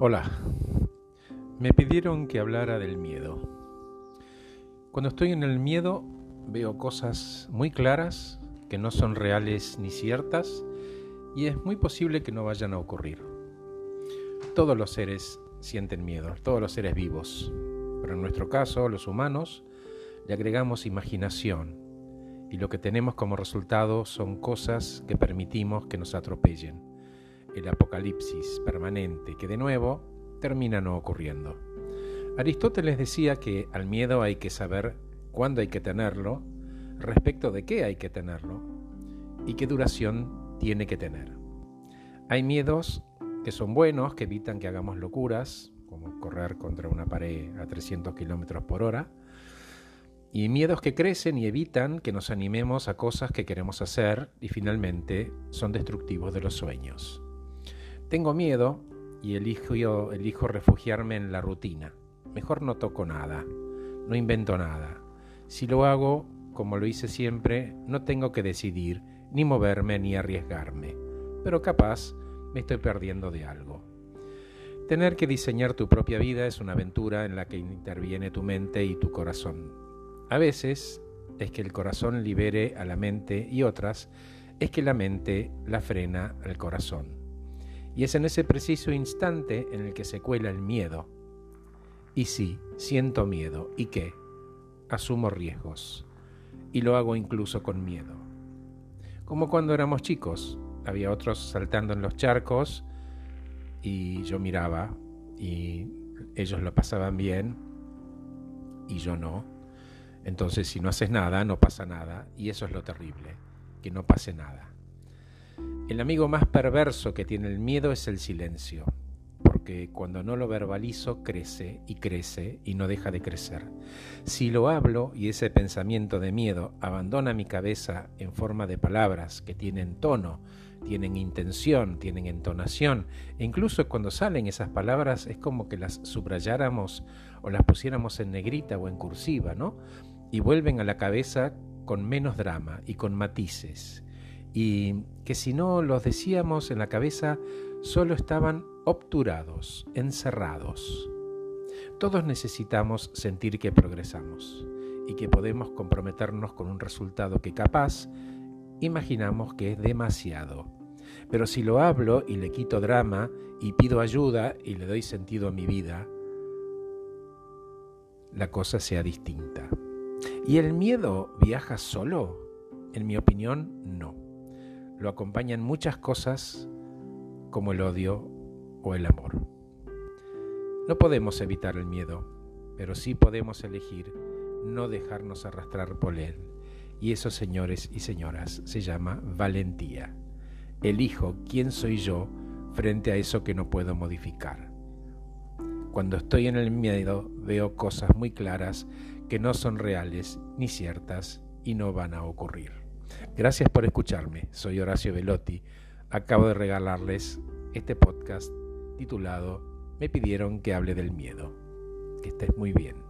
Hola, me pidieron que hablara del miedo. Cuando estoy en el miedo veo cosas muy claras que no son reales ni ciertas y es muy posible que no vayan a ocurrir. Todos los seres sienten miedo, todos los seres vivos, pero en nuestro caso, los humanos, le agregamos imaginación y lo que tenemos como resultado son cosas que permitimos que nos atropellen el apocalipsis permanente que de nuevo termina no ocurriendo. Aristóteles decía que al miedo hay que saber cuándo hay que tenerlo, respecto de qué hay que tenerlo y qué duración tiene que tener. Hay miedos que son buenos, que evitan que hagamos locuras, como correr contra una pared a 300 kilómetros por hora, y miedos que crecen y evitan que nos animemos a cosas que queremos hacer y finalmente son destructivos de los sueños. Tengo miedo y elijo, refugiarme en la rutina. Mejor no toco nada, no invento nada. Si lo hago, como lo hice siempre, no tengo que decidir, ni moverme, ni arriesgarme. Pero capaz me estoy perdiendo de algo. Tener que diseñar tu propia vida es una aventura en la que interviene tu mente y tu corazón. A veces es que el corazón libere a la mente y otras es que la mente la frena al corazón. Y es en ese preciso instante en el que se cuela el miedo. Y sí, siento miedo. ¿Y qué? Asumo riesgos. Y lo hago incluso con miedo. Como cuando éramos chicos. Había otros saltando en los charcos y yo miraba y ellos lo pasaban bien y yo no. Entonces si no haces nada, no pasa nada. Y eso es lo terrible, que no pase nada. El amigo más perverso que tiene el miedo es el silencio, porque cuando no lo verbalizo crece y crece y no deja de crecer. Si lo hablo y ese pensamiento de miedo abandona mi cabeza en forma de palabras que tienen tono, tienen intención, tienen entonación, e incluso cuando salen esas palabras es como que las subrayáramos o las pusiéramos en negrita o en cursiva, ¿no? Y vuelven a la cabeza con menos drama y con matices y que si no los decíamos en la cabeza, solo estaban obturados, encerrados. Todos necesitamos sentir que progresamos y que podemos comprometernos con un resultado que capaz imaginamos que es demasiado. Pero si lo hablo y le quito drama y pido ayuda y le doy sentido a mi vida, la cosa sea distinta. ¿Y el miedo viaja solo? En mi opinión, no lo acompañan muchas cosas como el odio o el amor. No podemos evitar el miedo, pero sí podemos elegir no dejarnos arrastrar por él. Y eso, señores y señoras, se llama valentía. Elijo quién soy yo frente a eso que no puedo modificar. Cuando estoy en el miedo veo cosas muy claras que no son reales ni ciertas y no van a ocurrir. Gracias por escucharme. Soy Horacio Velotti. Acabo de regalarles este podcast titulado Me pidieron que hable del miedo. Que estés muy bien.